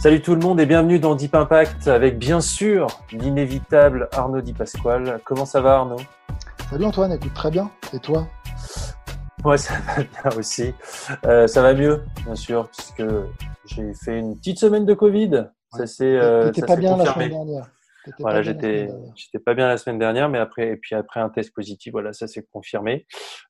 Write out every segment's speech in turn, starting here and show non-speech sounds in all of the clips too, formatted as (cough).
Salut tout le monde et bienvenue dans Deep Impact avec bien sûr l'inévitable Arnaud Di Pasquale. Comment ça va Arnaud? Salut Antoine, écoute très bien. Et toi? Ouais, (laughs) ça va bien aussi. Euh, ça va mieux, bien sûr, puisque j'ai fait une petite semaine de Covid. Ça s'est euh, pas bien la semaine dernière. Voilà, j'étais, j'étais pas bien la semaine dernière, mais après, et puis après un test positif, voilà, ça s'est confirmé.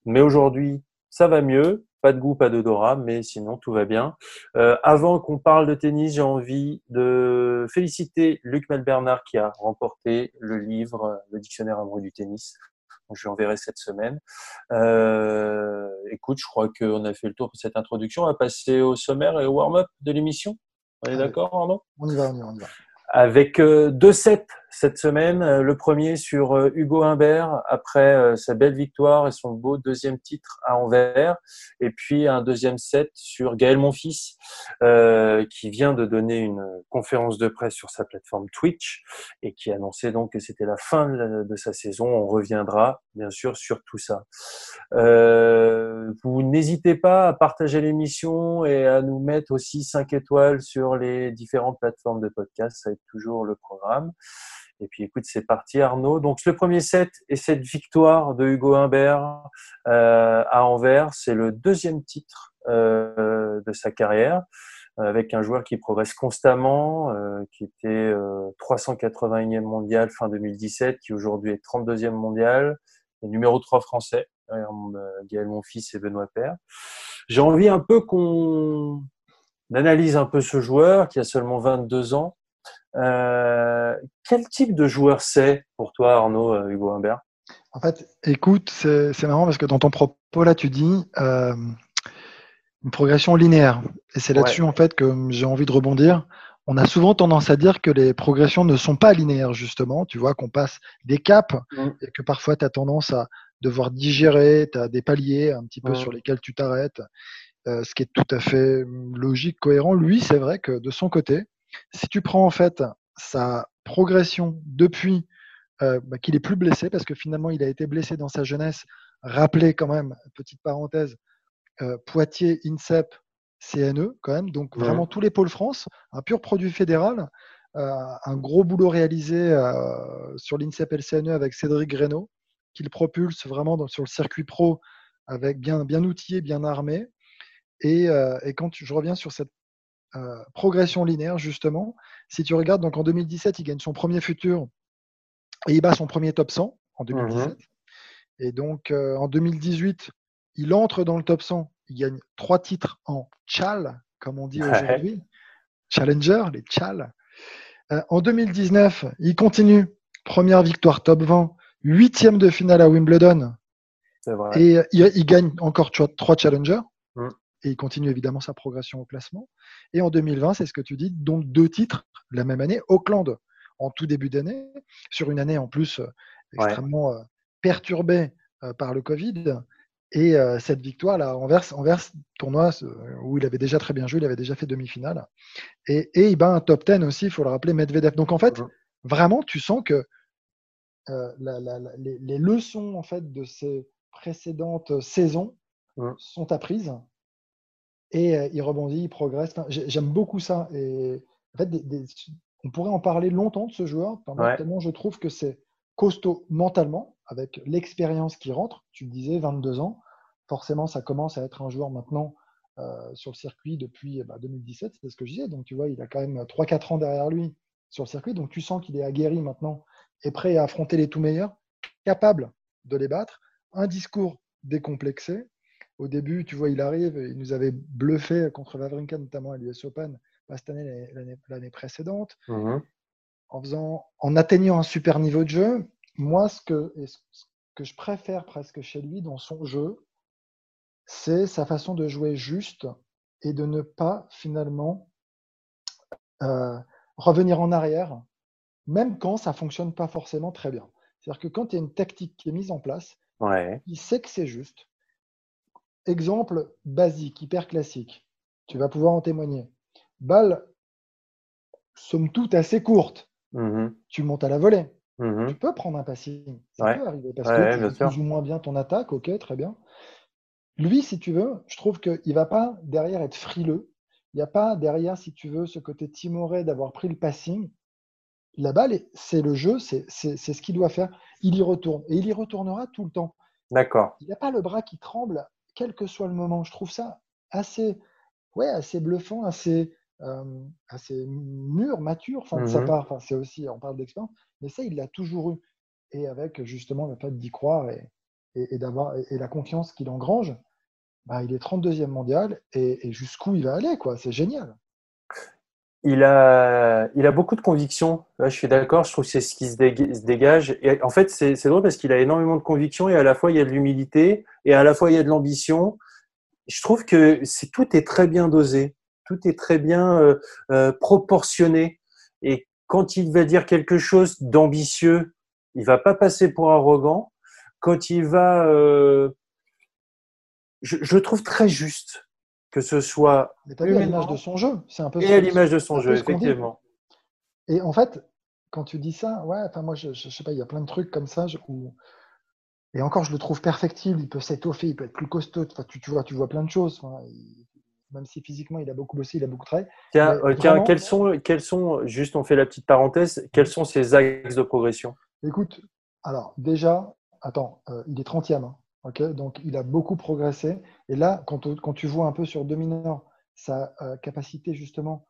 Mais aujourd'hui, ça va mieux. Pas de goût, pas d'odorat, mais sinon tout va bien. Euh, avant qu'on parle de tennis, j'ai envie de féliciter Luc Melbernard qui a remporté le livre euh, Le dictionnaire amoureux du tennis. Donc, je lui enverrai cette semaine. Euh, écoute, je crois qu'on a fait le tour pour cette introduction. On va passer au sommaire et au warm-up de l'émission. On est d'accord, Arnaud? On y va, on y va, on y va. avec euh, deux sets cette semaine. Euh, Le premier sur euh, Hugo Humbert après euh, sa belle victoire et son beau deuxième titre à Anvers. Et puis un deuxième set sur Gaël Monfils euh, qui vient de donner une conférence de presse sur sa plateforme Twitch et qui annonçait donc que c'était la fin de, sa saison. On reviendra bien sûr sur tout ça. Euh, vous n'hésitez pas à partager l'émission et à nous mettre aussi 5 étoiles sur les différentes plateformes de podcast. Ça va être toujours le programme. Et puis écoute, c'est parti Arnaud. Donc le premier set et cette victoire de Hugo Humbert euh, à Anvers, c'est le deuxième titre euh, de sa carrière euh, avec un joueur qui progresse constamment, euh, qui était euh, 381e mondial fin 2017, qui aujourd'hui est 32e mondial, et numéro 3 français, euh, Gaël Monfils et Benoît Paire. J'ai envie un peu qu'on analyse un peu ce joueur qui a seulement 22 ans. Euh, quel type de joueur c'est pour toi, Arnaud euh, Hugo Humbert? En fait, écoute, c'est marrant parce que dans ton propos là, tu dis euh, une progression linéaire. Et c'est là-dessus en fait que j'ai envie de rebondir. On a souvent tendance à dire que les progressions ne sont pas linéaires, justement. Tu vois qu'on passe des caps Mm. et que parfois tu as tendance à devoir digérer, tu as des paliers un petit peu Mm. sur lesquels tu t'arrêtes, euh, ce qui est tout à fait logique, cohérent. Lui, c'est vrai que de son côté, si tu prends en fait sa progression depuis euh, bah, qu'il est plus blessé, parce que finalement il a été blessé dans sa jeunesse, rappelez quand même, petite parenthèse, euh, Poitiers, INSEP, CNE quand même, donc vraiment tous les pôles France, un pur produit fédéral, euh, un gros boulot réalisé sur l'INSEP et le CNE avec Cédric Greno, qui le propulse vraiment dans- sur le circuit pro avec bien, bien outillé, bien armé. Et, et quand tu- je reviens sur cette euh, progression linéaire, justement, si tu regardes, donc en 2017, il gagne son premier futur et il bat son premier top 100 en 2017. Et donc euh, en 2018, il entre dans le top 100. Il gagne trois titres en Chal, comme on dit Ouais. aujourd'hui. Challenger, les Chal. Euh, en 2019, il continue. Première victoire top 20, huitième de finale à Wimbledon. Vrai. Et euh, il, il gagne encore tu vois, trois challengers. Et il continue évidemment sa progression au classement. Et en 2020, c'est ce que tu dis, donc deux titres la même année, Auckland en tout début d'année, sur une année en plus euh, extrêmement euh, perturbée euh, par le Covid. Et cette victoire là, Anvers, Anvers tournoi où il avait déjà très bien joué, il avait déjà fait demi-finale. Et, et il bat un top 10 aussi, il faut le rappeler, Medvedev. Donc en fait, vraiment, tu sens que euh, la- la- la- les, les leçons en fait de ces précédentes saisons sont apprises et euh, il rebondit, il progresse. Enfin, J'aime beaucoup ça. Et en fait, des- des- on pourrait en parler longtemps de ce joueur, tellement, Ouais. tellement je trouve que c'est costaud mentalement, avec l'expérience qui rentre. Tu le disais, 22 ans. Forcément, ça commence à être un joueur maintenant euh, sur le circuit depuis bah, 2017, c'est ce que je disais. Donc, tu vois, il a quand même 3-4 ans derrière lui sur le circuit. Donc, tu sens qu'il est aguerri maintenant et prêt à affronter les tout meilleurs, capable de les battre. Un discours décomplexé. Au début, tu vois, il arrive, il nous avait bluffé contre Wawrinka, notamment à l'US Open, pas cette année, l'année- précédente, Mhm. en, faisant, en atteignant un super niveau de jeu. Moi, ce que, ce que je préfère presque chez lui dans son jeu, c'est sa façon de jouer juste et de ne pas finalement euh, revenir en arrière, même quand ça fonctionne pas forcément très bien. C'est-à-dire que quand il y a une tactique qui est mise en place, il sait que c'est juste. Exemple basique, hyper classique. Tu vas pouvoir en témoigner. Balle, somme toute assez courte. Mmh tu montes à la volée. Mmh Tu peux prendre un passing. Ça peut arriver parce que tu joues plus ou moins bien ton attaque. Ok, très bien. Lui, si tu veux, je trouve qu'il ne va pas derrière être frileux. Il n'y a pas derrière, si tu veux, ce côté timoré d'avoir pris le passing. La balle, c'est le jeu, c'est ce qu'il doit faire. Il y retourne. Et il y retournera tout le temps. D'accord. Il n'a pas le bras qui tremble, quel que soit le moment. Je trouve ça assez, ouais, assez bluffant, assez, euh, assez mûr, mature enfin, de sa mmh part. Enfin, c'est aussi, on parle d'expérience, mais ça, il l'a toujours eu. Et avec justement le fait d'y croire et, et, d'avoir et, la confiance qu'il engrange, bah, il est 32e mondial et, jusqu'où il va aller, quoi. C'est génial. Il a, il a beaucoup de convictions. je suis d'accord. Je trouve que c'est ce qui se dégage. Et en fait, c'est drôle parce qu'il a énormément de convictions et à la fois il y a de l'humilité et à la fois il y a de l'ambition. Je trouve que c'est tout est très bien dosé tout est très bien euh, euh, proportionné. Et quand il va dire quelque chose d'ambitieux, il va pas passer pour arrogant. Quand il va, euh, je, je, trouve très juste que ce soit. à l'image de son jeu, c'est un peu. Et à l'image de son jeu, effectivement. Et en fait, quand tu dis ça, ouais, enfin moi, je, je, sais pas, il y a plein de trucs comme ça où. Et encore, je le trouve perfectible. Il peut s'étoffer, il peut être plus costaud. Enfin, tu, tu, vois, tu vois plein de choses même si physiquement il a beaucoup bossé, il a beaucoup travaillé. Tiens, euh, tiens quels, sont, quels sont, juste on fait la petite parenthèse, quels sont ses axes de progression? Écoute, alors déjà, attends, euh, il est 30e, hein, ok donc il a beaucoup progressé. Et là, quand, quand tu vois un peu sur Dominor sa euh, capacité justement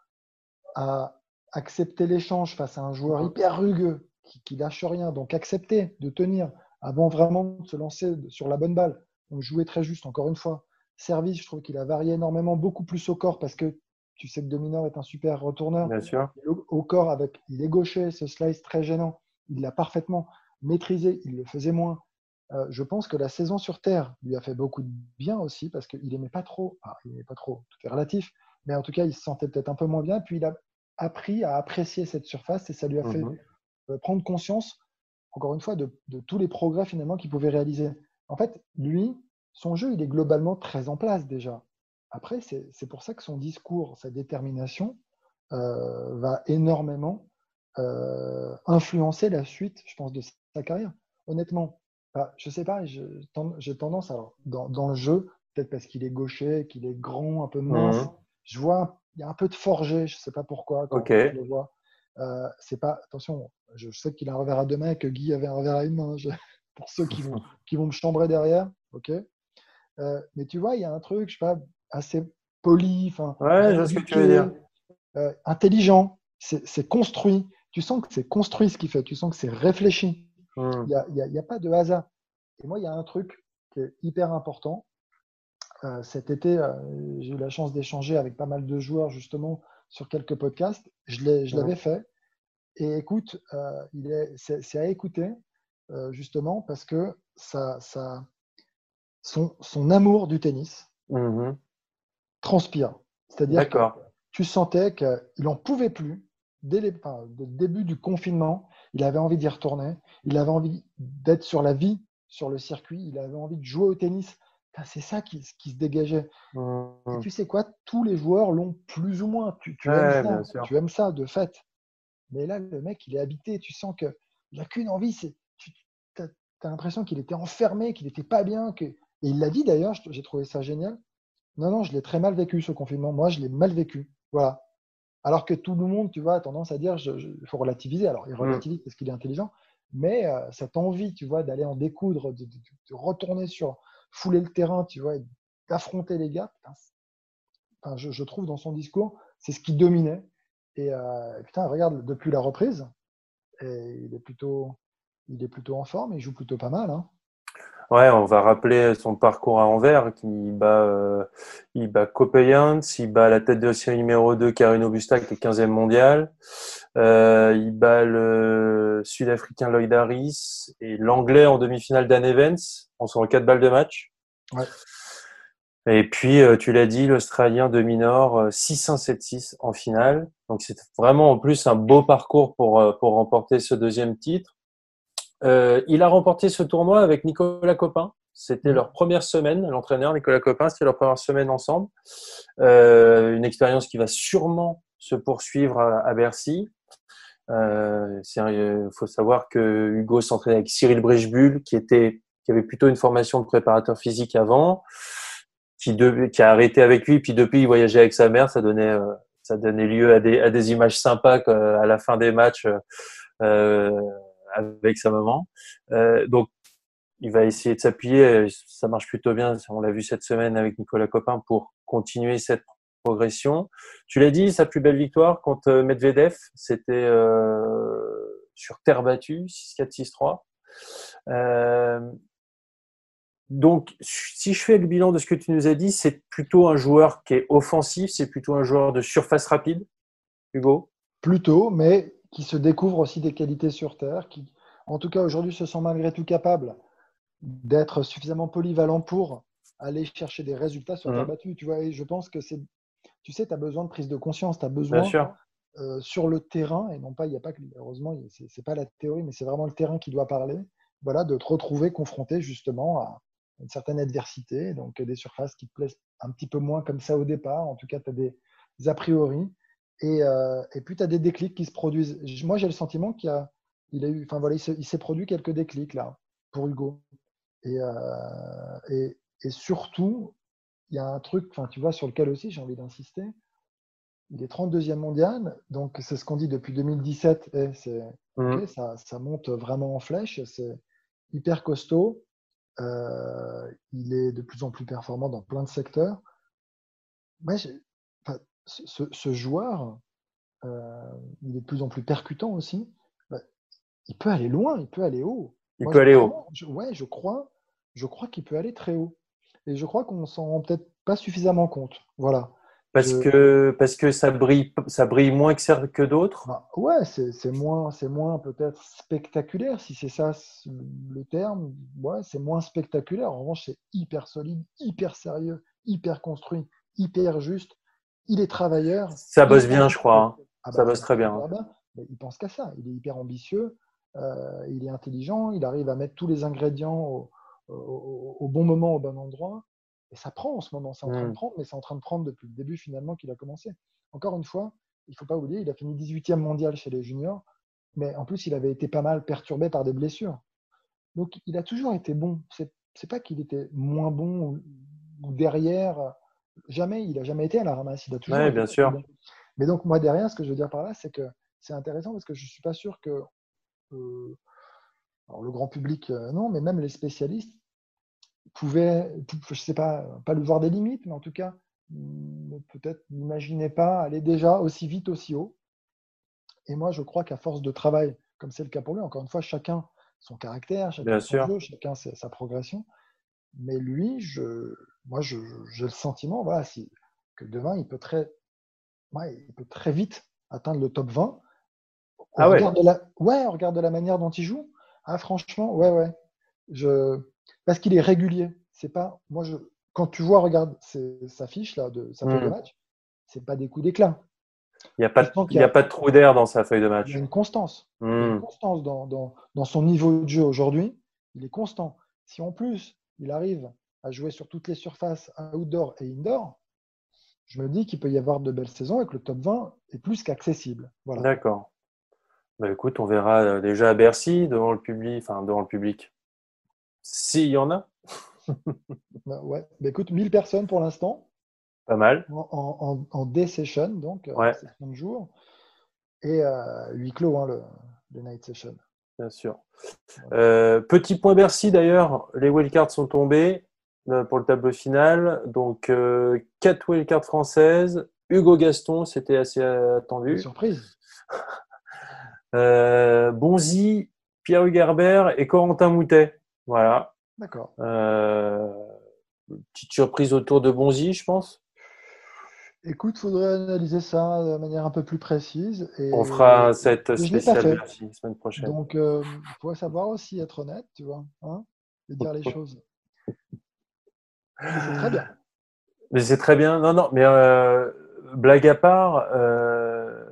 à accepter l'échange face à un joueur hyper rugueux qui, qui lâche rien, donc accepter de tenir avant vraiment de se lancer sur la bonne balle, donc jouer très juste, encore une fois, Service, je trouve qu'il a varié énormément, beaucoup plus au corps parce que tu sais que Dominor est un super retourneur. Bien sûr. Au, corps, avec, il est gaucher, ce slice très gênant. Il l'a parfaitement maîtrisé, il le faisait moins. Euh, je pense que la saison sur Terre lui a fait beaucoup de bien aussi parce qu'il n'aimait pas trop, il n'aimait pas trop, tout est relatif, mais en tout cas, il se sentait peut-être un peu moins bien. Puis il a appris à apprécier cette surface et ça lui a fait mhm. euh, prendre conscience, encore une fois, de, de tous les progrès finalement qu'il pouvait réaliser. En fait, lui, son jeu, il est globalement très en place déjà. Après, c'est pour ça que son discours, sa détermination, euh, va énormément euh, influencer la suite, je pense, de sa carrière. Honnêtement, bah, je sais pas, j'ai tendance, alors, dans, le jeu, peut-être parce qu'il est gaucher, qu'il est grand, un peu mince, mmh. je vois, il y a un peu de forgé, je ne sais pas pourquoi, quand je le vois. Euh, c'est pas, attention, je sais qu'il a un revers à deux mains, que Guy avait un revers à une main, (laughs) pour ceux qui vont, (laughs) qui vont me chambrer derrière, ok euh, mais tu vois, il y a un truc, je sais pas, assez poli, enfin, euh, intelligent, c'est construit. Tu sens que c'est construit ce qu'il fait, tu sens que c'est réfléchi. Hmm. Il n'y a, pas de hasard. Et moi, il y a un truc qui est hyper important. Euh, cet été, j'ai eu la chance d'échanger avec pas mal de joueurs justement sur quelques podcasts. Je hmm. l'avais fait. Et écoute, c'est à écouter justement parce que ça, ça, son, amour du tennis mmh transpire. C'est-à-dire que tu sentais qu'il n'en pouvait plus. Dès le début du confinement, il avait envie d'y retourner. Il avait envie d'être sur la vie, sur le circuit. Il avait envie de jouer au tennis. C'est ça qui, se dégageait. Mmh Et tu sais quoi? Tous les joueurs l'ont plus ou moins. Tu, aimes ça, tu aimes ça de fait. Mais là, le mec, il est habité. Tu sens qu'il n'a qu'une envie. Tu as, l'impression qu'il était enfermé, qu'il n'était pas bien, que et il l'a dit d'ailleurs, j'ai trouvé ça génial. Non, non, je l'ai très mal vécu ce confinement. Moi, je l'ai mal vécu. Voilà. Alors que tout le monde, tu vois, a tendance à dire, il faut relativiser. Alors, il mmh. relativise parce qu'il est intelligent, mais euh, cette envie, tu vois, d'aller en découdre, de, retourner sur, fouler le terrain, tu vois, d'affronter les gars, enfin, je, trouve dans son discours, c'est ce qui dominait. Et euh, putain, regarde, depuis la reprise, et il est plutôt, il est plutôt en forme, il joue plutôt pas mal. Hein. Ouais, on va rappeler son parcours à Anvers, qui bat, euh, il bat Copayans, il bat la tête de série numéro 2, Karino Busta, qui est 15e mondial. Euh, il bat le Sud-Africain Lloyd Harris et l'Anglais en demi-finale Dan Evans, en sont 4 balles de match. Ouais. Et puis, euh, tu l'as dit, l'Australien de Minor, 6-1-7-6 en finale. Donc, c'est vraiment en plus un beau parcours pour, euh, pour remporter ce deuxième titre. Euh, il a remporté ce tournoi avec Nicolas Copin. C'était leur première semaine, l'entraîneur Nicolas Copin, c'était leur première semaine ensemble. Euh, une expérience qui va sûrement se poursuivre à, à Bercy. Euh, il faut savoir que Hugo s'entraînait avec Cyril Brichbull, qui était, qui avait plutôt une formation de préparateur physique avant qui, de, qui a arrêté avec lui, puis depuis il voyageait avec sa mère, ça donnait, euh, ça donnait lieu à des, à des images sympas à la fin des matchs euh, avec sa maman. Euh, donc il va essayer de s'appuyer, ça marche plutôt bien, on l'a vu cette semaine avec Nicolas Copin pour continuer cette progression. Tu l'as dit, sa plus belle victoire contre Medvedev, c'était euh, sur terre battue, 6-4, 6-3. Donc, si je fais le bilan de ce que tu nous as dit, c'est plutôt un joueur qui est offensif, c'est plutôt un joueur de surface rapide, Hugo? Plutôt, mais qui se découvre aussi des qualités sur Terre, qui, en tout cas, aujourd'hui, se sent malgré tout capable d'être suffisamment polyvalent pour aller chercher des résultats sur Terre mmh. battue. Tu vois, et je pense que c'est, tu sais, tu as besoin de prise de conscience, tu as besoin euh, sur le terrain, et non pas, il n'y a pas que, heureusement, c'est pas la théorie, mais c'est vraiment le terrain qui doit parler, voilà, de te retrouver confronté justement à une certaine adversité, donc des surfaces qui te plaisent un petit peu moins comme ça au départ. En tout cas, tu as des, a priori. Et, euh, et puis, tu as des déclics qui se produisent. Moi, j'ai le sentiment qu'il a, il a eu, enfin voilà, il s'est produit quelques déclics là pour Hugo. Et, euh, et, et, surtout, il y a un truc, enfin, tu vois, sur lequel aussi j'ai envie d'insister. Il est 32e mondial, donc c'est ce qu'on dit depuis 2017. Et mmh. ça, ça monte vraiment en flèche, c'est hyper costaud. Euh, il est de plus en plus performant dans plein de secteurs. Moi, ce, ce, joueur, euh, il est de plus en plus percutant aussi. Bah, il peut aller loin, il peut aller haut. Il peut aller haut. Je, ouais, je crois, je crois qu'il peut aller très haut. Et je crois qu'on s'en rend peut-être pas suffisamment compte. Voilà. Parce que parce que ça brille ça brille moins que, que d'autres. Bah, ouais, c'est moins c'est moins peut-être spectaculaire si c'est ça le terme. Ouais, c'est moins spectaculaire. En revanche, c'est hyper solide, hyper sérieux, hyper construit, hyper juste. Il est travailleur. Ça bosse bien, je crois. Hein. Ah ça bah, bosse très bien. il pense qu'à ça. Il est hyper ambitieux. Euh, il est intelligent. Il arrive à mettre tous les ingrédients au, au bon moment, au bon endroit. Et ça prend en ce moment, c'est en train de mmh. prendre, mais c'est en train de prendre depuis le début finalement qu'il a commencé. Encore une fois, il ne faut pas oublier, il a fini 18e mondial chez les juniors, mais en plus, il avait été pas mal perturbé par des blessures. Donc, il a toujours été bon. C'est, n'est pas qu'il était moins bon ou, derrière. Jamais, il n'a jamais été à la ramasse. Il a toujours bien sûr. Mais donc, moi, derrière, ce que je veux dire par là, c'est que c'est intéressant parce que je ne suis pas sûr que euh, alors le grand public, euh, non, mais même les spécialistes pouvait, je sais pas, pas lui voir des limites, mais en tout cas, peut-être n'imaginait pas aller déjà aussi vite, aussi haut. Et moi, je crois qu'à force de travail, comme c'est le cas pour lui, encore une fois, chacun son caractère, chacun son jeu, chacun sa progression. Mais lui, je, moi, j'ai le sentiment voilà, si, que demain, il peut, très, ouais, il peut très vite atteindre le top 20. ah ouais. la, ouais, on regarde de la manière dont il joue. Ah, franchement, ouais, ouais. Je, parce qu'il est régulier. C'est pas, moi, je, quand tu vois, regarde sa fiche là, de sa feuille de hmm. match, c'est pas des coups d'éclat. Il n'y a, pas de, il y a, pas de trou d'air dans sa feuille de match. Il y a une constance. Il y a une hmm. constance dans, dans, dans, son niveau de jeu aujourd'hui. Il est constant. Si en plus, il arrive à jouer sur toutes les surfaces, outdoor et indoor, je me dis qu'il peut y avoir de belles saisons et que le top 20 est plus qu'accessible. Voilà. D'accord. Bah, écoute, on verra euh, déjà à Bercy devant le public, enfin devant le public, s'il y en a. (laughs) bah ouais. Bah écoute, 1000 personnes pour l'instant. Pas mal. En, en, day session, donc, euh, ouais. session de jour. Et euh, huis clos, hein, le, night session. Bien sûr. Euh, petit point Bercy d'ailleurs, les wildcards sont tombés pour le tableau final. Donc, euh, 4 wildcards françaises. Hugo Gaston, c'était assez attendu. surprise. (laughs) Bonzi, Pierre Hugerbert et Corentin Moutet. Voilà. D'accord. petite surprise autour de Bonzi, je pense. Écoute, faudrait analyser ça de manière un peu plus précise. Et On fera cette spéciale. Bercy, semaine prochaine. Donc, il faut savoir aussi être honnête, tu vois, hein, et dire les (laughs) choses. Très bien. Mais c'est très bien. Non, non, mais euh, blague à part, euh,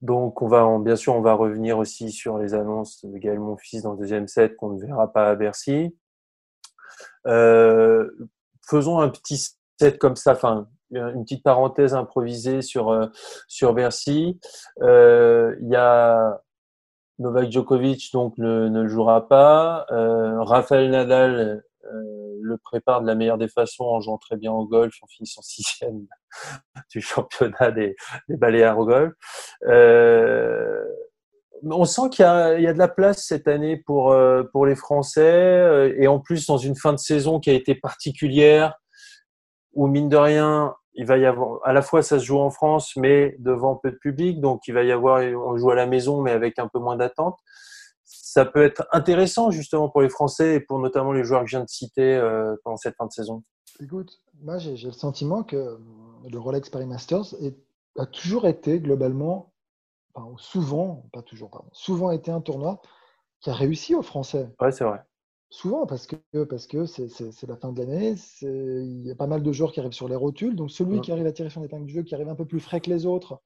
donc on va, bien sûr, on va revenir aussi sur les annonces de Gaël Monfils dans le deuxième set qu'on ne verra pas à Bercy. Euh, faisons un petit set comme ça, enfin une petite parenthèse improvisée sur sur Bercy. Il y a Novak Djokovic donc ne, ne le jouera pas. Rafael Nadal euh, le prépare de la meilleure des façons en jouant très bien au golf, en finissant (laughs) sixième du championnat des, des Baléares au golf. Euh, on sent qu'il y y a de la place cette année pour, euh, pour les Français et en plus dans une fin de saison qui a été particulière où mine de rien il va y avoir à la fois ça se joue en France mais devant peu de public donc il va y avoir on joue à la maison mais avec un peu moins d'attente ça peut être intéressant justement pour les Français et pour notamment les joueurs que je viens de citer euh, pendant cette fin de saison. Écoute, moi j'ai le sentiment que euh, le Rolex Paris Masters est- a toujours été globalement, enfin, souvent, pas toujours, pardon, souvent été un tournoi qui a réussi aux Français. Ouais, c'est vrai. Souvent parce que parce que c'est la fin de l'année, il y a pas mal de joueurs qui arrivent sur les rotules. Donc celui qui arrive à tirer son épingle du jeu, qui arrive un peu plus frais que les autres,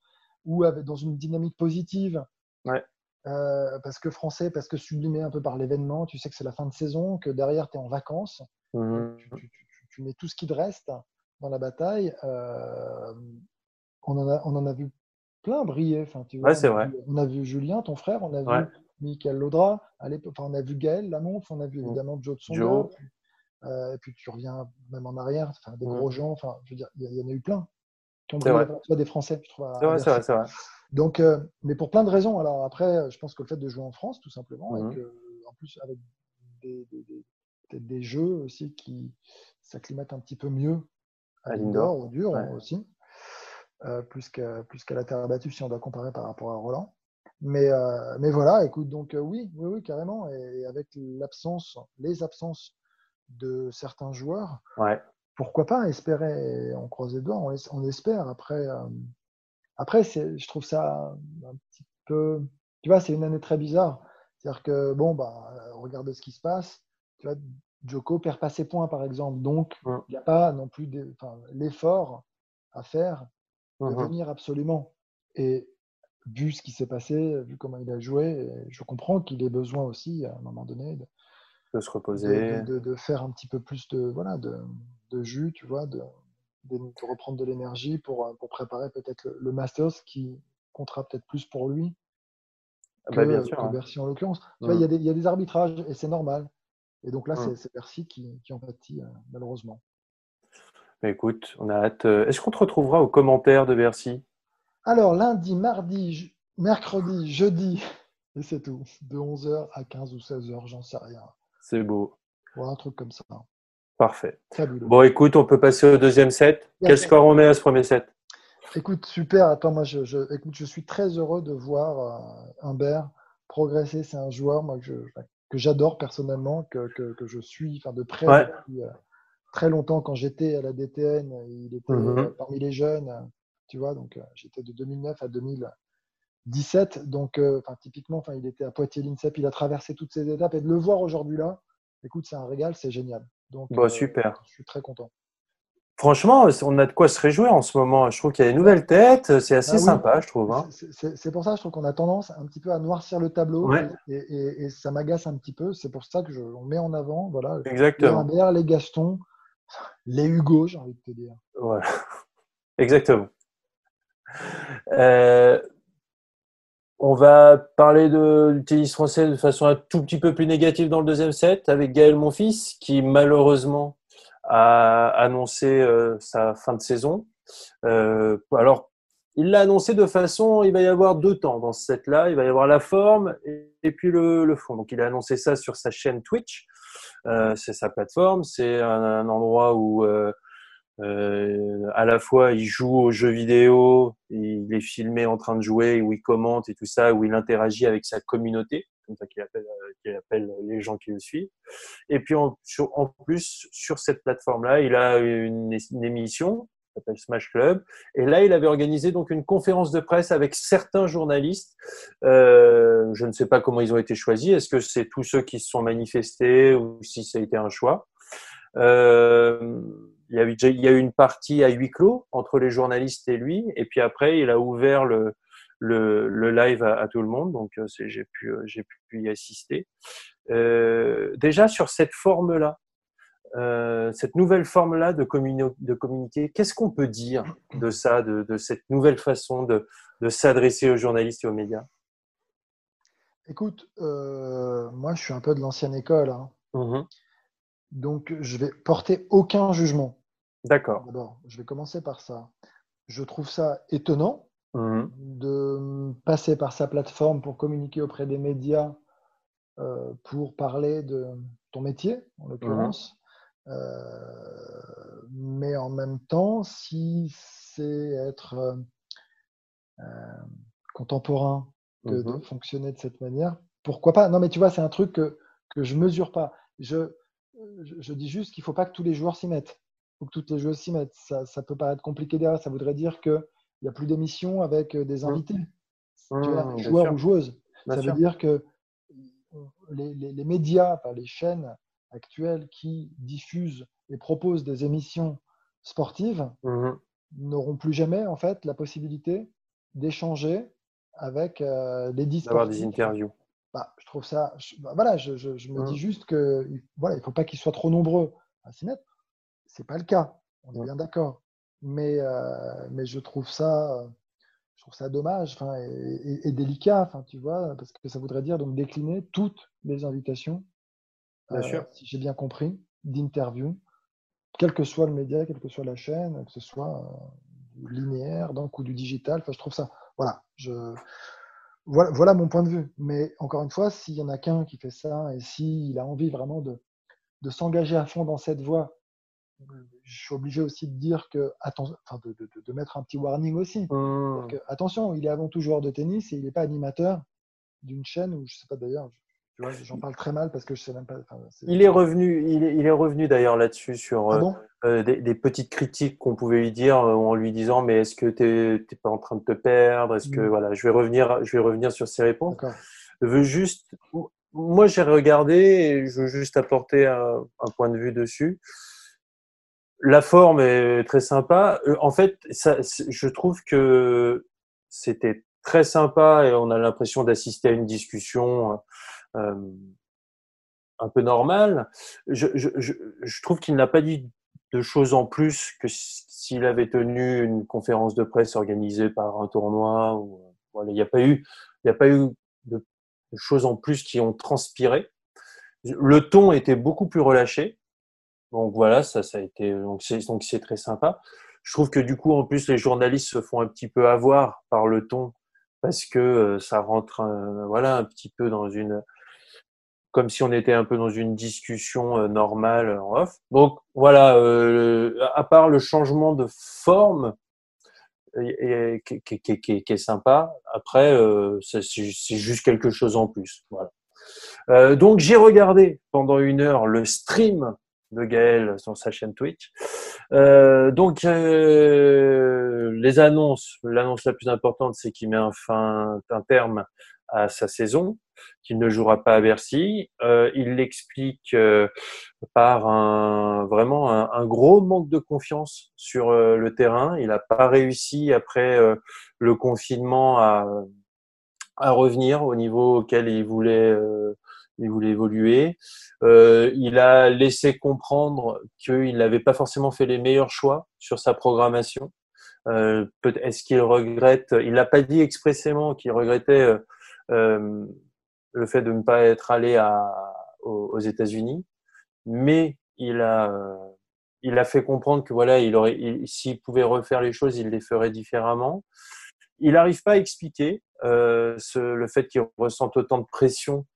ou avec, dans une dynamique positive, Ouais. Euh, parce que français, parce que sublimé un peu par l'événement, tu sais que c'est la fin de saison, que derrière tu es en vacances, Mhm. tu, tu- tu- tu mets tout ce qui te reste dans la bataille. euh, on, en a, on en a vu plein briller. Enfin, tu vois, Ouais, c'est on, a vrai. vu, on a vu Julien, ton frère, on a vu. Michael Laudra, à enfin, on a vu Gaël Lamonf, on a vu Mm. évidemment Joe puis, euh, et puis tu reviens même en arrière, des Mm. gros gens, enfin, je veux dire, il y, en a eu plein qui ont C'est brillé, vrai. tu vois, des Français, je trouve. C'est vrai, c'est vrai, c'est vrai. Donc, euh, mais pour plein de raisons. Alors après, je pense que le fait de jouer en France, tout simplement, Mhm. et que, en plus avec des, des- des- peut-être des jeux aussi qui s'acclimatent un petit peu mieux à l'indoor, au dur ouais. aussi, euh, plus qu'à plus la terre battue si on doit comparer par rapport à Roland. Mais, euh, mais voilà, écoute, donc oui, oui, oui, carrément. Et avec l'absence, les absences de certains joueurs, Ouais. pourquoi pas espérer, on croise les doigts, on, on espère. Après, après je trouve ça un petit peu, tu vois, c'est une année très bizarre. C'est-à-dire que, bon, bah, euh, regarde ce qui se passe. Tu vois, Joko perd pas ses points, par exemple. Donc, il n'y a pas non plus l'effort à faire de venir absolument. Et vu ce qui s'est passé, vu comment il a joué, je comprends qu'il ait besoin aussi, à un moment donné, de, De se reposer. de- de- de faire un petit peu plus de, voilà, de, de jus, tu vois, de, de, de reprendre de l'énergie pour, euh, pour préparer peut-être le, le Masters qui comptera peut-être plus pour lui Ah que, bah, bien sûr. que hein. Bercy en l'occurrence. Mm. il y, a des- il y a des arbitrages et c'est normal. Et donc là, Mm. c'est- Bercy qui, qui en pâtit, euh, malheureusement. Mais écoute, on a hâte. euh, Est-ce qu'on te retrouvera aux commentaires de Bercy? Alors, lundi, mardi, je- mercredi, jeudi, (laughs) et c'est tout. De 11h à 15 ou 16h, j'en sais rien. C'est beau. Voilà, un truc comme ça. Parfait. Fabuleux. Bon, écoute, on peut passer au deuxième set. Bien Quel score on met à ce premier set? Écoute, super. Attends, moi, je, je- écoute, je suis très heureux de voir euh, Humbert progresser. C'est un joueur moi, que, je- que j'adore personnellement, que, que, que je suis enfin, de près Ouais. depuis euh, très longtemps. Quand j'étais à la DTN, il était Mhm. euh, parmi les jeunes, tu vois. Donc, euh, j'étais de 2009 à 2017. Donc, enfin, typiquement, enfin, il était à Poitiers l'INSEP. Il a traversé toutes ces étapes et de le voir aujourd'hui là, écoute, c'est un régal, c'est génial. Donc, Bon, euh, Bah, super. je suis très content. Franchement, on a de quoi se réjouir en ce moment. Je trouve qu'il y a des nouvelles têtes. C'est assez Ah oui. sympa, je trouve. hein. C'est- pour ça, je trouve qu'on a tendance un petit peu à noircir le tableau Ouais. et, et- et ça m'agace un petit peu. C'est pour ça que je, on met en avant voilà, les Exactement. Humbert, les Gaston, les Hugo, j'ai envie de te dire. Voilà. (laughs) Exactement. Euh, on va parler de, du tennis français de façon un tout petit peu plus négative dans le deuxième set avec Gaël Monfils qui malheureusement a annoncé euh, sa fin de saison. Euh, alors, il l'a annoncé de façon, il va y avoir deux temps dans ce set-là. Il va y avoir la forme et, puis le, fond. Donc, il a annoncé ça sur sa chaîne Twitch. Euh, c'est sa plateforme. C'est un endroit où euh, euh, à la fois il joue aux jeux vidéo, il est filmé en train de jouer, où il commente et tout ça, où il interagit avec sa communauté. comme ça qu'il appelle, appelle les gens qui le suivent. Et puis en, plus, sur cette plateforme-là, il a une, une émission s'appelle Smash Club. Et là, il avait organisé donc une conférence de presse avec certains journalistes. Euh, je ne sais pas comment ils ont été choisis. Est-ce que c'est tous ceux qui se sont manifestés ou si ça a été un choix? Euh, il, y a eu, il y a eu une partie à huis clos entre les journalistes et lui. Et puis après, il a ouvert le, le, le live à, à, tout le monde. Donc, euh, j'ai pu, euh, j'ai pu y assister. Euh, déjà, sur cette forme-là, euh, cette nouvelle forme-là de, de, communiquer, qu'est-ce qu'on peut dire de ça, de, de cette nouvelle façon de, s'adresser aux journalistes et aux médias? Écoute, euh, moi je suis un peu de l'ancienne école, hein. mmh donc je vais porter aucun jugement. D'accord. D'abord, je vais commencer par ça. Je trouve ça étonnant mmh de passer par sa plateforme pour communiquer auprès des médias, euh, pour parler de ton métier, en mmh l'occurrence. Euh, mais en même temps, si c'est être euh, contemporain que de mmh fonctionner de cette manière, pourquoi pas? Non, mais tu vois, c'est un truc que, que je mesure pas. Je, je, dis juste qu'il ne faut pas que tous les joueurs s'y mettent. Il faut que toutes les joueuses s'y mettent. Ça, ça, peut paraître compliqué derrière. Ça voudrait dire qu'il n'y a plus d'émissions avec des mmh. invités. tu vois, mmh, joueurs ou joueuses. ça veut dire que les, les, les médias, les chaînes actuelles qui diffusent et proposent des émissions sportives mmh n'auront plus jamais en fait la possibilité d'échanger avec euh, les dix D'avoir des interviews. Bah, je trouve ça. Bah, voilà, je, je, me mmh. dis juste que voilà, il faut pas qu'ils soient trop nombreux à s'y mettre. C'est pas le cas. On est mmh. bien d'accord. Mais euh, mais je trouve ça je trouve ça dommage et, et, délicat, enfin, tu vois, parce que ça voudrait dire donc décliner toutes les invitations Bien sûr. Euh, si j'ai bien compris, d'interview, quel que soit le média, quelle que soit la chaîne, que ce soit euh, linéaire donc, ou du digital. Enfin, je trouve ça. Voilà, je, voilà, voilà, mon point de vue. Mais encore une fois, s'il y en a qu'un qui fait ça et s'il a envie vraiment de, de s'engager à fond dans cette voie, je suis obligé aussi de dire que, enfin, de, de, de, mettre un petit warning aussi. Mmh. Que, attention, il est avant tout joueur de tennis et il n'est pas animateur d'une chaîne ou je sais pas d'ailleurs, J'en parle très mal parce que je sais même pas. il est revenu, il est, il est revenu d'ailleurs là-dessus sur ah euh, euh, des, des, petites critiques qu'on pouvait lui dire euh, en lui disant mais est-ce que tu n'es pas en train de te perdre? Est-ce que mmh. voilà, je vais revenir, je vais revenir sur ces réponses. Je veux juste, moi j'ai regardé et je veux juste apporter un, un, point de vue dessus. La forme est très sympa. En fait, ça, je trouve que c'était très sympa et on a l'impression d'assister à une discussion un peu normal. Je, trouve qu'il n'a pas dit de choses en plus que s'il avait tenu une conférence de presse organisée par un tournoi. Ou, voilà, il n'y a pas eu, de, choses en plus qui ont transpiré. Le ton était beaucoup plus relâché. Donc voilà, ça, a été, donc c'est, très sympa. Je trouve que du coup, en plus, les journalistes se font un petit peu avoir par le ton parce que euh, ça rentre, voilà, un petit peu dans une, comme si on était un peu dans une discussion euh, normale en off. Donc voilà, euh, à part le changement de forme qui, est sympa, après euh, c'est juste quelque chose en plus. Voilà. Euh, donc j'ai regardé pendant une heure le stream de Gaël sur sa chaîne Twitch. Euh, donc euh, les annonces, l'annonce la plus importante, c'est qu'il met un fin, un terme à sa saison qu'il ne jouera pas à Bercy. Euh, il l'explique euh, par un, vraiment un, gros manque de confiance sur euh, le terrain. Il n'a pas réussi après euh, le confinement à, à, revenir au niveau auquel il voulait, il voulait évoluer. il a laissé comprendre qu'il n'avait pas forcément fait les meilleurs choix sur sa programmation. Est-ce qu'il regrette? Il n'a pas dit expressément qu'il regrettait euh, le fait de ne pas être allé à, aux, États-Unis, mais il a, euh, il a fait comprendre que voilà, s'il pouvait refaire les choses, il les ferait différemment. Il n'arrive pas à expliquer euh, le fait qu'il ressente autant de pression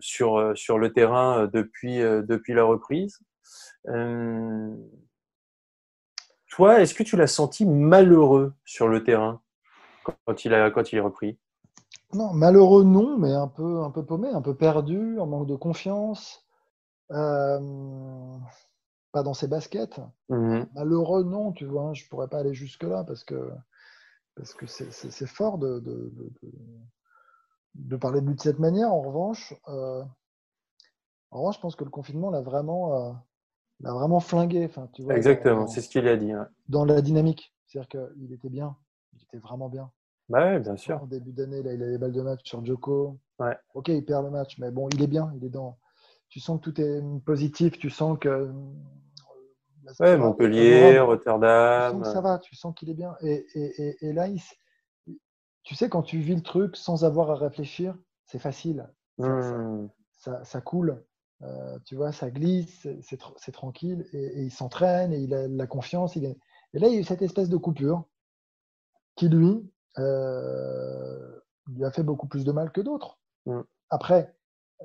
sur sur le terrain depuis depuis la reprise. Toi, est-ce que tu l'as senti malheureux sur le terrain quand il a quand il est repris? Non, malheureux non, mais un peu, un peu paumé, un peu perdu, en manque de confiance. Euh, pas dans ses baskets. Mhm. Malheureux non, tu vois, hein, je pourrais pas aller jusque-là parce que parce que c'est fort de, de, de, de, parler de lui de cette manière. En revanche, euh, en revanche, je pense que le confinement l'a vraiment, euh, l'a vraiment flingué. Enfin, tu vois, Exactement, c'est ce qu'il a dit. ouais. dans la dynamique. C'est-à-dire qu'il était bien, il était vraiment bien. Bah ouais, bien sûr. En début d'année, là, il a les balles de match sur Joko. Ouais. Ok, il perd le match, mais bon, il est bien, il est dans. Tu sens que tout est positif, tu sens que. euh, Ouais, Montpellier, favorable. Tu sens Rotterdam. que ça va, tu sens qu'il est bien. Et, et, et, et là, il tu sais, quand tu vis le truc sans avoir à réfléchir, c'est facile. Ça, ça- Hmm. ça, ça coule, euh, tu vois, ça glisse, c'est- tr- tranquille, et, il s'entraîne, et il a la confiance. Il Et là, il y a eu cette espèce de coupure qui, lui, euh, lui a fait beaucoup plus de mal que d'autres. Mm. Après,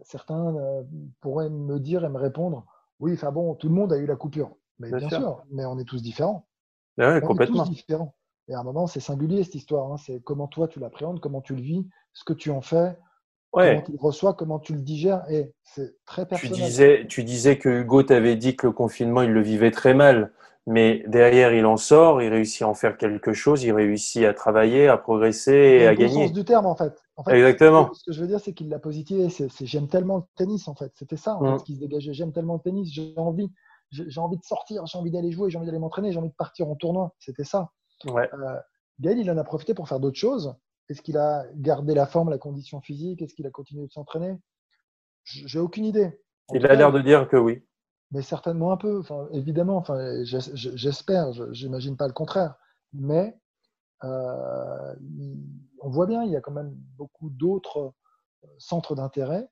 certains euh, pourraient me dire et me répondre, oui, enfin bon, tout le monde a eu la coupure. Mais Bien bien, sûr. sûr. mais on est tous différents. Ouais, On complètement. est tous différents. Et à un moment, c'est singulier cette histoire. hein. C'est comment toi tu l'appréhendes, comment tu le vis, ce que tu en fais, comment Ouais. tu le reçois, comment tu le digères. Et c'est très Tu personnel. disais, tu disais que Hugo t'avait dit que le confinement, il le vivait très mal. Mais derrière, il en sort, il réussit à en faire quelque chose, il réussit à travailler, à progresser et à gagner. sens du terme, en fait. En fait, Exactement. Ce que je veux dire, c'est qu'il l'a positivé. C'est c'est j'aime tellement le tennis, en fait. C'était ça, en Mm. fait, qui se dégageait. J'aime tellement le tennis, j'ai envie. J'ai j'ai envie de sortir, j'ai envie d'aller jouer, j'ai envie d'aller m'entraîner, j'ai envie de partir en tournoi. C'était ça. Ouais. Euh, Gaël, il en a profité pour faire d'autres choses. Est-ce qu'il a gardé la forme, la condition physique? Est-ce qu'il a continué de s'entraîner? J'ai aucune idée. En Il a l'air de dire que oui. mais certainement un peu. Enfin, évidemment, enfin, j'es- j'espère, je- j'imagine pas le contraire. Mais euh, on voit bien, il y a quand même beaucoup d'autres euh, centres d'intérêt.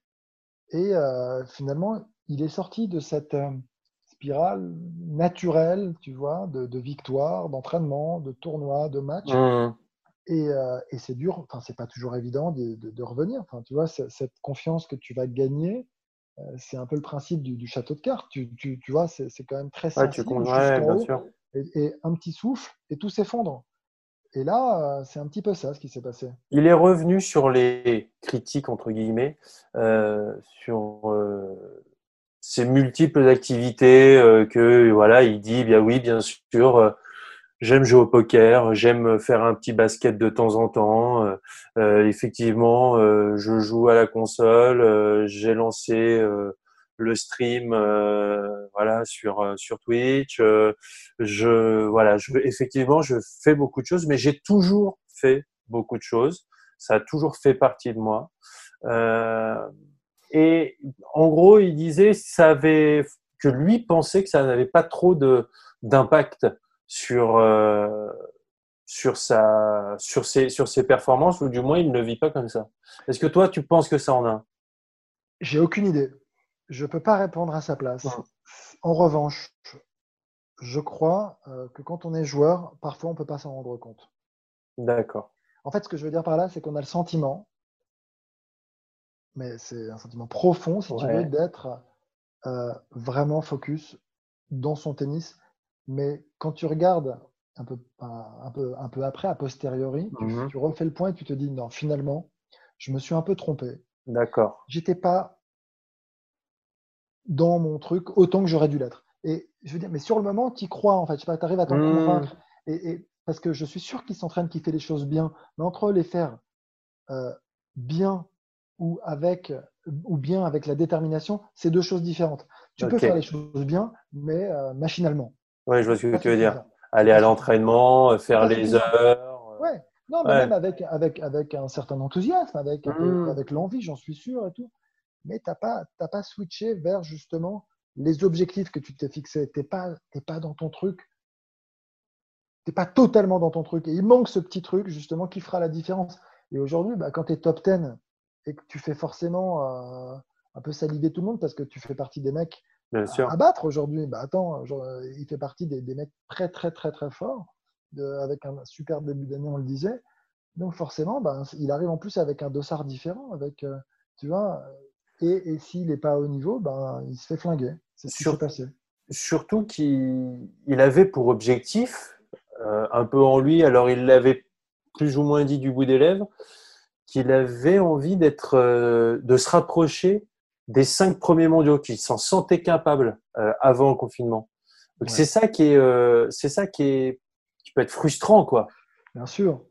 Et euh, finalement, il est sorti de cette euh, spirale naturelle, tu vois, de, de victoire, d'entraînement, de tournoi, de match. Hmm. Et, euh, et c'est dur, enfin, c'est pas toujours évident de, de- de revenir. Enfin, tu vois, cette confiance que tu vas gagner, euh, c'est un peu le principe du, du château de cartes. Tu, tu, tu vois, c'est quand même très Ouais, tu sensible comptes, ouais. Et, et un petit souffle et tout s'effondre. Et là, euh, c'est un petit peu ça ce qui s'est passé. Il est revenu sur les critiques, entre guillemets, euh, sur ses multiples activités, que voilà, il dit, bien oui, bien sûr, j'aime jouer au poker, j'aime faire un petit basket de temps en temps. euh, euh, effectivement, euh, je joue à la console, euh, j'ai lancé euh, le stream, euh, voilà, sur sur Twitch. je voilà, je effectivement, je fais beaucoup de choses, mais j'ai toujours fait beaucoup de choses. Ça a toujours fait partie de moi. Et en gros, il disait ça avait, que lui pensait que ça n'avait pas trop de d'impact sur euh, sur sa sur ses sur ses performances ou du moins il ne vit pas comme ça. Est-ce que toi tu penses que ça en a? J'ai aucune idée. Je peux pas répondre à sa place. Ouais. En revanche, je crois euh, que quand on est joueur, parfois on peut pas s'en rendre compte. D'accord. En fait, ce que je veux dire par là, c'est qu'on a le sentiment, mais c'est un sentiment profond, si tu veux, d'être euh, vraiment focus dans son tennis. Mais quand tu regardes un peu, un, peu, un peu après, a posteriori, tu, Mhm. tu refais le point et tu te dis, non, finalement, je me suis un peu trompé. D'accord. J'étais pas dans mon truc autant que j'aurais dû l'être. Et je veux dire, mais sur le moment, tu y crois, en fait. Je sais pas, tu arrives à t'en Mhm. convaincre. Et, et- parce que je suis sûr qu'il s'entraîne, qu'il fait les choses bien. Mais entre les faire euh, bien ou avec ou bien avec la détermination, c'est deux choses différentes. Tu peux faire les choses bien, mais euh, machinalement. Ouais, je vois ce que tu veux dire. Aller à l'entraînement, euh, faire les heures. euh, Ouais. Non, mais Ouais. même avec, avec, avec un certain enthousiasme, avec, Mhm. avec l'envie, j'en suis sûr et tout. Mais tu n'as pas, switché vers justement les objectifs que tu t'es fixés. Tu n'es pas, pas dans ton truc. Tu n'es pas totalement dans ton truc. Et il manque ce petit truc justement qui fera la différence. Et aujourd'hui, bah, quand tu es top 10 et que tu fais forcément euh, un peu saliver tout le monde parce que tu fais partie des mecs Bien sûr. à battre aujourd'hui, bah, attends, genre, euh, il fait partie des, des mecs très, très, très, très forts, de- avec un super début d'année, on le disait. Donc forcément, bah, il arrive en plus avec un dossard différent, avec, euh, tu vois, et, et s'il n'est pas au niveau, ben, il se fait flinguer. C'est ce qui Sur- s'est passé. Surtout qu'il il avait pour objectif, euh, un peu en lui, alors il l'avait plus ou moins dit du bout des lèvres, qu'il avait envie d'être, euh, de se rapprocher des cinq premiers mondiaux, qu'il s'en sentait capable euh, avant le confinement. Donc c'est ça qui est, euh, c'est ça qui est, qui peut être frustrant, quoi. Bien sûr.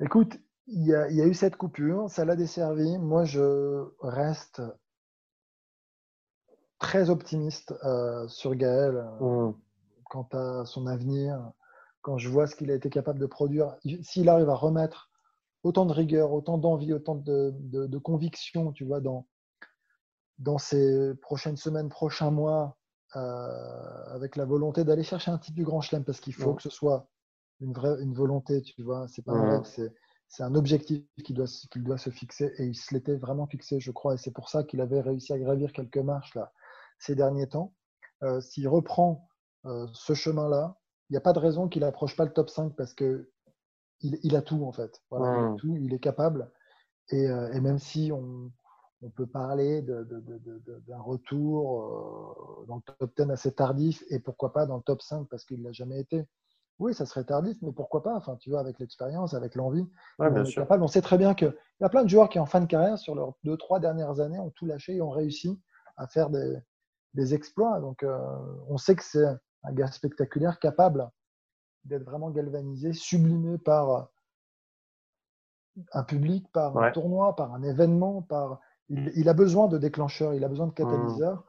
Écoute, il y, a, il y a eu cette coupure, ça l'a desservi. Moi, je reste très optimiste sur Gaël Mmh. quant à son avenir. Quand je vois ce qu'il a été capable de produire, s'il arrive à remettre autant de rigueur, autant d'envie, autant de, de, de conviction, tu vois, dans, dans ces prochaines semaines, prochains mois, euh, avec la volonté d'aller chercher un titre du Grand Chelem, parce qu'il faut Ouais. que ce soit une vraie une volonté, tu vois. C'est pas un Ouais. rêve, c'est c'est un objectif qu'il doit, se- qu'il doit se fixer et il se l'était vraiment fixé, je crois, et c'est pour ça qu'il avait réussi à gravir quelques marches là ces derniers temps. Euh, S'il reprend euh, ce chemin-là, il n'y a pas de raison qu'il n'approche pas le top 5 parce que il, il a tout en fait. Voilà, il, a tout, il est capable. Et, euh, et même si on, on peut parler d'un retour euh, dans le top 10 assez tardif et pourquoi pas dans le top 5 parce qu'il ne l'a jamais été. Oui, ça serait tardif, mais pourquoi pas Enfin, tu vois, avec l'expérience, avec l'envie, Ouais, on capable. Sait très bien qu'il y a plein de joueurs qui, en fin de carrière, sur leurs deux, trois dernières années, ont tout lâché et ont réussi à faire des, des exploits. Donc, euh, on sait que c'est un gars spectaculaire, capable d'être vraiment galvanisé, sublimé par un public, par un tournoi, par un événement. Par... Il, il a besoin de déclencheurs, il a besoin de catalyseurs.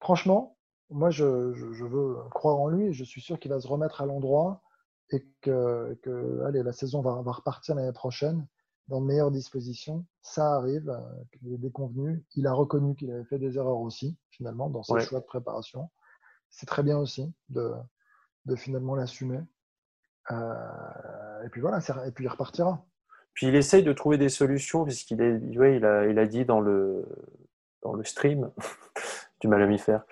Franchement, moi, je, je- je veux croire en lui et je suis sûr qu'il va se remettre à l'endroit et que, que, allez, la saison va, va repartir l'année prochaine dans de meilleures dispositions. Ça arrive, euh, il est déconvenu. Il a reconnu qu'il avait fait des erreurs aussi, finalement, dans ses Ouais. choix de préparation. C'est très bien aussi de, de finalement l'assumer. Euh, et puis voilà, et puis il repartira. Puis il essaye de trouver des solutions, puisqu'il ouais, il a, il a dit dans le, dans le stream, (laughs) du mal à m'y faire,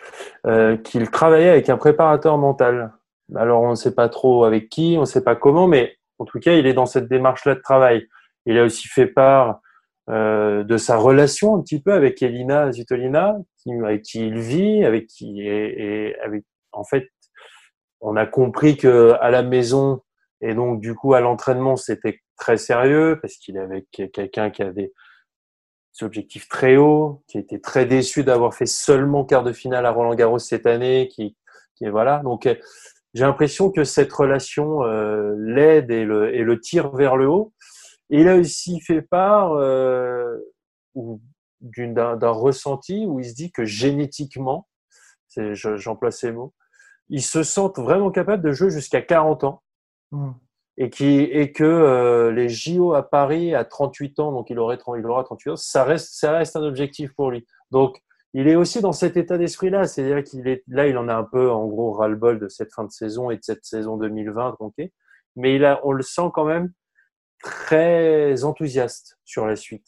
euh, qu'il travaillait avec un préparateur mental. Alors on ne sait pas trop avec qui, on ne sait pas comment, mais en tout cas, il est dans cette démarche-là de travail. Il a aussi fait part euh, de sa relation un petit peu avec Elina Zitolina, qui, avec qui il vit, avec qui et avec, en fait, on a compris que à la maison et donc du coup à l'entraînement c'était très sérieux parce qu'il est avec quelqu'un qui avait des objectifs très hauts, qui était très déçu d'avoir fait seulement quart de finale à Roland Garros cette année, qui, qui voilà. Donc euh, j'ai l'impression que cette relation euh, l'aide et le, tire vers le haut. Et il a aussi fait part euh, d'un ressenti où il se dit que génétiquement, j'emploie ces mots, ils se sentent vraiment capables de jouer jusqu'à 40 ans Mm. Et, qui, et que euh, les JO à Paris à 38 ans, donc il, aurait, 30 il aura 38 ans, ça reste, ça reste un objectif pour lui. Donc il est aussi dans cet état d'esprit-là, c'est-à-dire qu'il est là, il en a un peu en gros ras-le-bol de cette fin de saison et de cette saison 2020 tronquée, mais il a, on le sent quand même très enthousiaste sur la suite.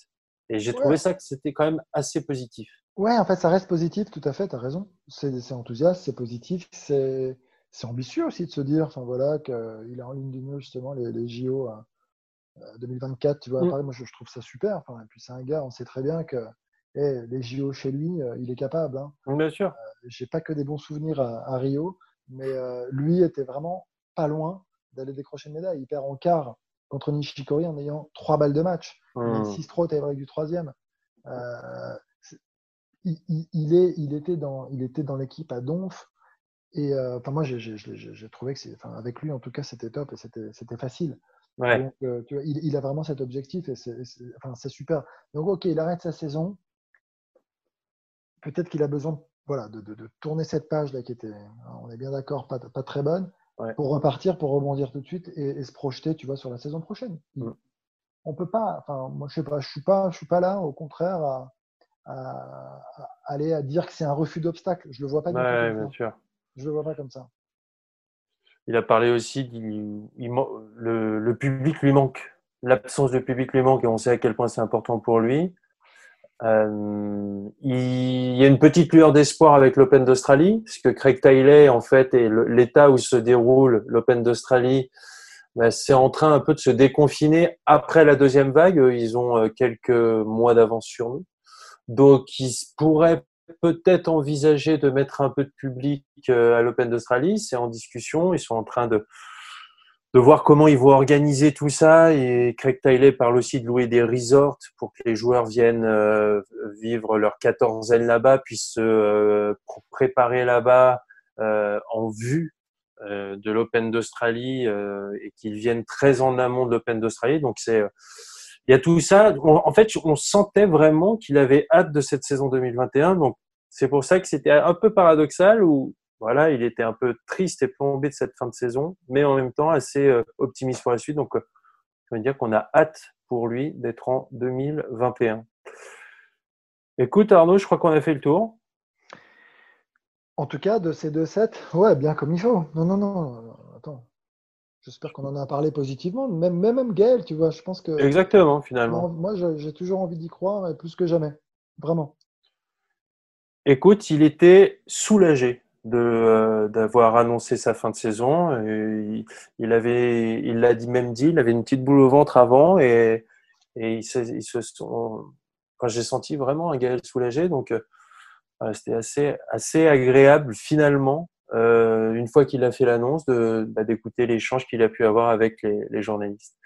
Et j'ai Ouais. trouvé ça que c'était quand même assez positif. Ouais, en fait, ça reste positif, tout à fait, tu as raison. C'est c'est enthousiaste, c'est positif, c'est c'est ambitieux aussi de se dire enfin, voilà, qu'il a en ligne de mire justement les, les JO à- à 2024. Tu vois, à Mm. Paris, moi, je, je trouve ça super. Enfin, et puis, c'est un gars, on sait très bien que eh, les JO chez lui, euh, il est capable. Hein. Bien sûr. J'ai pas que des bons souvenirs à, à Rio, mais euh, lui était vraiment pas loin d'aller décrocher une médaille. Il perd en quart contre Nishikori en ayant trois balles de match. Hmm. 6-3 au tie-break du troisième. Euh, c'est- il, il- il est, il était dans, il était dans l'équipe à Donf. Et euh, enfin, moi, j'ai- trouvé que c'est, enfin, avec lui, en tout cas, c'était top et c'était facile. Ouais. Donc, euh, tu vois, il, il a vraiment cet objectif et c'est enfin, super. Donc, ok, il arrête sa saison. Peut-être qu'il a besoin voilà, de, de- de tourner cette page là qui était, on est bien d'accord, pas, pas très bonne, Ouais. pour repartir, pour rebondir tout de suite et, et se projeter, tu vois, sur la saison prochaine. Mm. On peut pas, enfin, moi, je sais pas, je suis pas, je suis pas là, au contraire, à, à- à aller à dire que c'est un refus d'obstacle. Je le vois pas du tout bien sûr. Je le vois pas comme ça. Il a parlé aussi il man- le, public lui manque, l'absence de public lui manque et on sait à quel point c'est important pour lui. Euh, il y a une petite lueur d'espoir avec l'Open d'Australie, puisque Craig Tiley, en fait, et l'état où se déroule l'Open d'Australie, ben, c'est en train un peu de se déconfiner après la deuxième vague. Ils ont euh, quelques mois d'avance sur nous. Donc, ils pourraient peut-être envisager de mettre un peu de public euh, à l'Open d'Australie. C'est en discussion. Ils sont en train de, de voir comment ils vont organiser tout ça. Et Craig Tiley parle aussi de louer des resorts pour que les joueurs viennent euh, vivre leur quatorzaine là-bas, puissent se euh, préparer là-bas en vue de l'Open d'Australie et qu'ils viennent très en amont de l'Open d'Australie. Donc c'est il y a tout ça. en fait, on sentait vraiment qu'il avait hâte de cette saison 2021. Donc c'est pour ça que c'était un peu paradoxal où voilà, il était un peu triste et plombé de cette fin de saison, mais en même temps assez euh, optimiste pour la suite. Donc, euh, je veux dire qu'on a hâte pour lui d'être en 2021. Écoute, Arnaud, je crois qu'on a fait le tour. En tout cas, de ces deux sets, ouais, bien comme il faut. Non, non, non. Attends. J'espère qu'on en a parlé positivement. Même, même, même Gaël, tu vois, je pense que. Exactement, finalement. Moi, j'ai toujours envie d'y croire, et plus que jamais. Vraiment. Écoute, il était soulagé euh, d'avoir annoncé sa fin de saison. il, il, avait, il l'a dit même dit, il avait une petite boule au ventre avant et, et il se, il se sont, enfin, j'ai senti vraiment un Gaël soulagé. Donc euh, c'était assez assez agréable finalement euh, une fois qu'il a fait l'annonce bah, d'écouter l'échange qu'il a pu avoir avec les, les journalistes.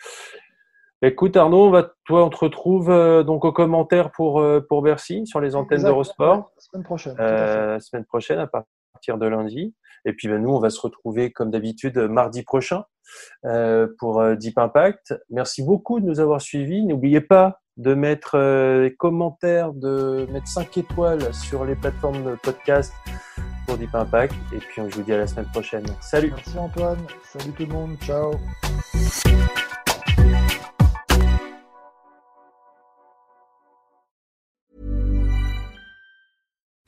Écoute Arnaud, on va, toi on te retrouve euh, donc aux commentaires pour pour Bercy sur les antennes d'Eurosport. semaine prochaine. Euh, semaine prochaine à part de lundi. Et puis ben, nous, on va se retrouver comme d'habitude mardi prochain euh, pour euh, Deep Impact. Merci beaucoup de nous avoir suivis. N'oubliez pas de mettre euh, des commentaires, de mettre 5 étoiles sur les plateformes de podcast Deep Impact. Et puis je vous dis à la semaine prochaine. Salut. Merci Antoine. Salut tout le monde. Ciao.